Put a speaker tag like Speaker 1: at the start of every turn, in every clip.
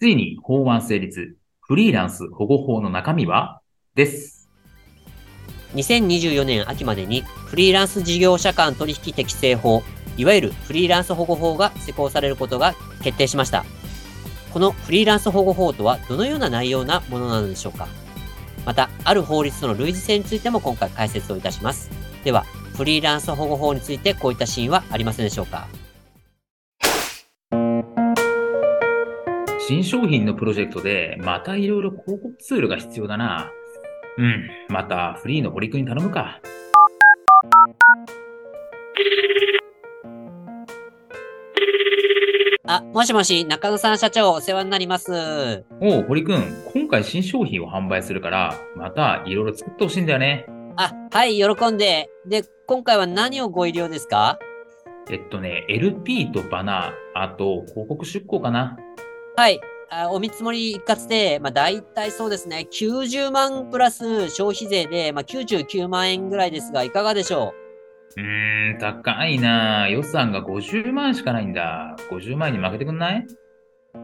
Speaker 1: ついに法案成立。フリーランス保護法の中身は？です。
Speaker 2: 2024年秋までにフリーランス事業者間取引適正法いわゆるフリーランス保護法が施行されることが決定しました。このフリーランス保護法とはどのような内容なものなのでしょうか。また、ある法律との類似性についても今回解説をいたします。では、フリーランス保護法についてこういったシーンはありませんでしょうか。
Speaker 1: 新商品のプロジェクトで、またいろいろ広告ツールが必要だな。うん、またフリーの堀君に頼むか。
Speaker 2: あ、もしもし、中野さん社長、お世話になります。
Speaker 1: おう、堀くん、今回新商品を販売するから、またいろいろ作ってほしいんだよね。
Speaker 2: あ、はい、喜んで。で、今回は何をご入了ですか？
Speaker 1: えっとね、LP とバナー、あと広告出稿かな。
Speaker 2: はい。あお見積もり一括で、まあ大体そうですね、90万プラス消費税で、まあ99万円ぐらいですが、いかがでしょう？
Speaker 1: うーん、高いな予算が50万しかないんだ。50万に負けてくんない？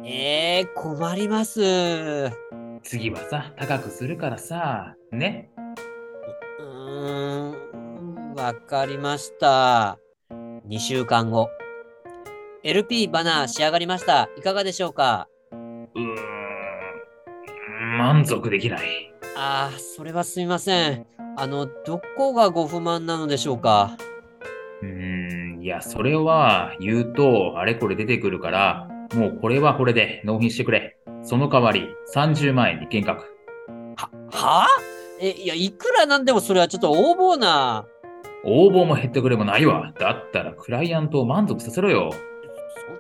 Speaker 2: ええー、困ります。
Speaker 1: 次はさ、高くするからさ、ね。
Speaker 2: うーん、わかりました。2週間後。LP バナー仕上がりました。いかがでしょうか？うーん、
Speaker 1: 満足できない。
Speaker 2: ああ、それはすみません。あの、どこがご不満なのでしょうか？
Speaker 1: うーん、いや、それは言うと、あれこれ出てくるから、もうこれはこれで納品してくれ。その代わり、30万円に見学。
Speaker 2: は、は？え、いや、いくらなんでもそれはちょっと横暴な。
Speaker 1: 応募も減ってくれもないわ。だったらクライアントを満足させろよ。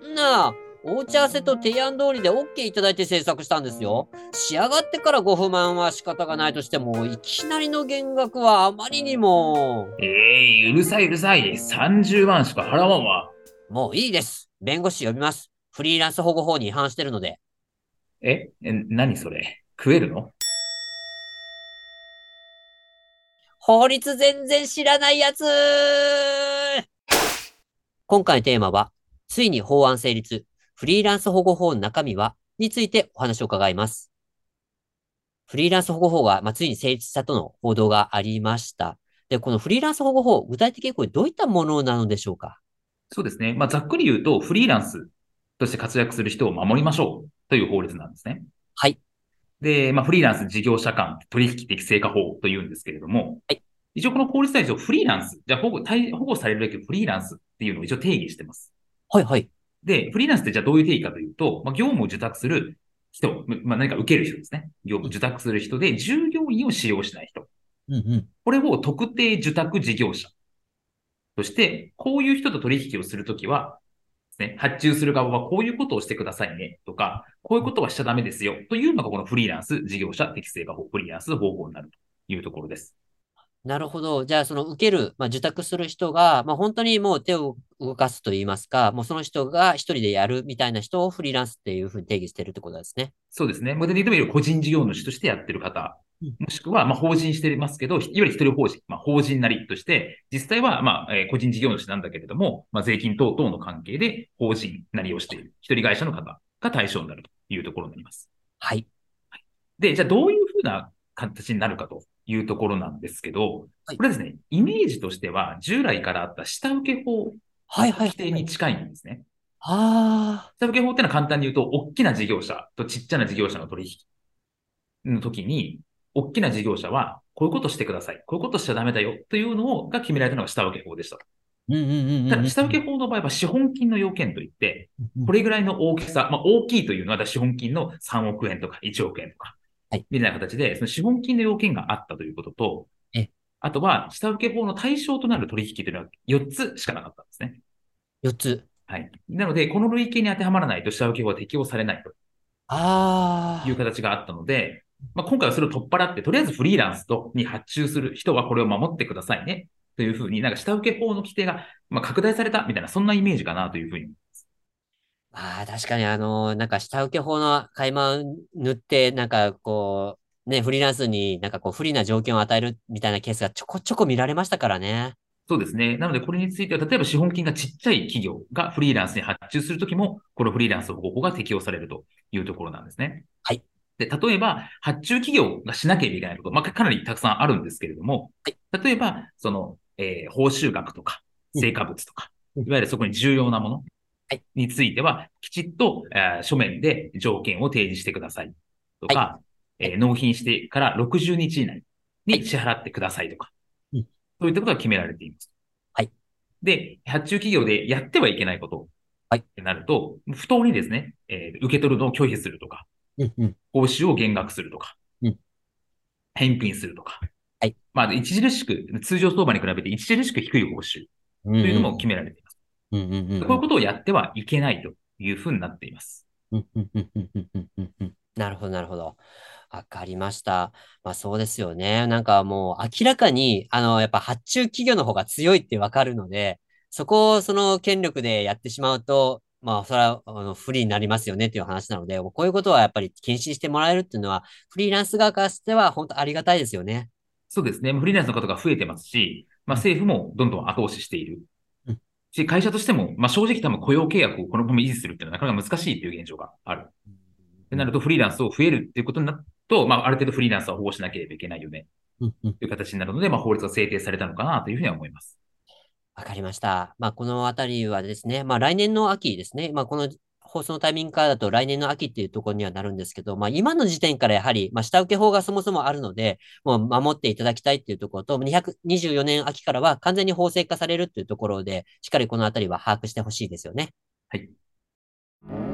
Speaker 2: そんな、お打ち合わせと提案通りで OK いただいて制作したんですよ。仕上がってからご不満は仕方がないとしても、いきなりの減額はあまりにも。
Speaker 1: ええー、うるさいうるさい。30万しか払わんわ。
Speaker 2: もういいです。弁護士呼びます。フリーランス保護法に違反してるので。
Speaker 1: え、え何それ？食えるの？
Speaker 2: 法律全然知らないやつ今回のテーマは、ついに法案成立。フリーランス保護法の中身は？についてお話を伺います。フリーランス保護法が、まあ、ついに成立したとの報道がありました。で、このフリーランス保護法、具体的にこれどういったものなのでしょうか？
Speaker 1: そうですね。まあ、ざっくり言うと、フリーランスとして活躍する人を守りましょうという法律なんですね。
Speaker 2: はい。
Speaker 1: で、まあ、フリーランス事業者間取引適正化法というんですけれども、
Speaker 2: はい。
Speaker 1: 一応この法律対象、フリーランス、じゃあ保護、保護されるべきフリーランスっていうのを一応定義してます。
Speaker 2: はいはい。
Speaker 1: で、フリーランスってじゃあどういう定義かというと、まあ、業務を受託する人、まあ、何か受ける人ですね。業務を受託する人で、従業員を使用しない人。
Speaker 2: うんうん、
Speaker 1: これを特定受託事業者。そして、こういう人と取引をするときは、ね、発注する側はこういうことをしてくださいねとか、こういうことはしちゃダメですよというのがこのフリーランス事業者適正化法、フリーランス方法になるというところです。
Speaker 2: なるほど。じゃあ、その受ける、まあ、受託する人が、まあ、本当にもう手を動かすといいますか、もうその人が一人でやるみたいな人をフリーランスっていうふうに定義してるってことですね。
Speaker 1: そうですね。モデルで言うと個人事業主としてやってる方、もしくは、まあ、法人してますけど、いわゆる一人法人、まあ、法人なりとして、実際は、まあ、えー、個人事業主なんだけれども、まあ、税金等々の関係で法人なりをしている、一人会社の方が対象になるというところになります。
Speaker 2: はい。
Speaker 1: で、じゃあどういうふうな形になるかというところなんですけど、はい、これですね、イメージとしては、従来からあった下請け法
Speaker 2: はいはい。
Speaker 1: 規定に近いんですね。
Speaker 2: あ
Speaker 1: あ。下請け法ってのは簡単に言うと、大きな事業者とちっちゃな事業者の取引の時に、大きな事業者は、こういうことしてください。こういうことしちゃダメだよ。というのを、が決められたのが下請け法でした。
Speaker 2: うんうんうん
Speaker 1: ただ、下請け法の場合は資本金の要件といって、これぐらいの大きさ、まあ大きいというのは資本金の3億円とか1億円とか、はい。みたいな形で、その資本金の要件があったということと、
Speaker 2: え
Speaker 1: あとは、下請け法の対象となる取引というのは4つしかなかったんですね。
Speaker 2: 4つ。
Speaker 1: はい。なので、この類型に当てはまらないと下請け法は適用されないと
Speaker 2: ああ。
Speaker 1: いう形があったので、まあ、今回はそれを取っ払って、とりあえずフリーランスとに発注する人はこれを守ってくださいね。というふうに、なんか下請け法の規定が、まあ、拡大されたみたいな、そんなイメージかなというふうに。
Speaker 2: ああ、確かにあの、なんか下請け法の垣間塗って、なんかこう、ね、フリーランスになんかこう不利な条件を与えるみたいなケースがちょこちょこ見られましたからね。
Speaker 1: そうですね。なので、これについては、例えば資本金がちっちゃい企業がフリーランスに発注するときも、このフリーランス保護法が適用されるというところなんですね。
Speaker 2: はい。
Speaker 1: で、例えば、発注企業がしなければいけないこと、まあ、かなりたくさんあるんですけれども、はい、例えば、その、えー、報酬額とか、成果物とか、いわゆるそこに重要なものについては、きちっと、えー、書面で条件を提示してくださいとか、はい、えー、納品してから60日以内に支払ってくださいとか、そういったことが決められています。
Speaker 2: はい。
Speaker 1: で、発注企業でやってはいけないこと。はい。ってなると、不当にですね、えー、受け取るのを拒否するとか、うんうん、報酬を減額するとか、うん、返品するとか、
Speaker 2: はい。
Speaker 1: まあ、著しく、通常相場に比べて著しく低い報酬というのも決められています。うんうんうんうん、こういうことをやってはいけないというふうになっています。
Speaker 2: なるほど、なるほど。わかりました。まあそうですよね。なんかもう明らかに、あの、やっぱ発注企業の方が強いってわかるので、そこをその権力でやってしまうと、まあそれはあの不利になりますよねっていう話なので、こういうことはやっぱり禁止してもらえるっていうのは、フリーランス側からしては本当ありがたいですよね。
Speaker 1: そうですね。フリーランスの方が増えてますし、まあ政府もどんどん後押ししている。し、会社としても、まあ正直多分雇用契約をこのまま維持するっていうのはなかなか難しいっていう現状がある。ってなると、フリーランスを増えるっていうことになると、まあ、ある程度フリーランスは保護しなければいけないよね。という形になるので、まあ、法律が制定されたのかなというふうには思います。
Speaker 2: わかりました。まあ、このあたりはですね、まあ、来年の秋ですね、まあ、この放送のタイミングからだと来年の秋っていうところにはなるんですけど、まあ、今の時点からやはり、まあ、下請け法がそもそもあるので、もう守っていただきたいっていうところと、224年秋からは完全に法制化されるっていうところで、しっかりこのあたりは把握してほしいですよね。
Speaker 1: はい。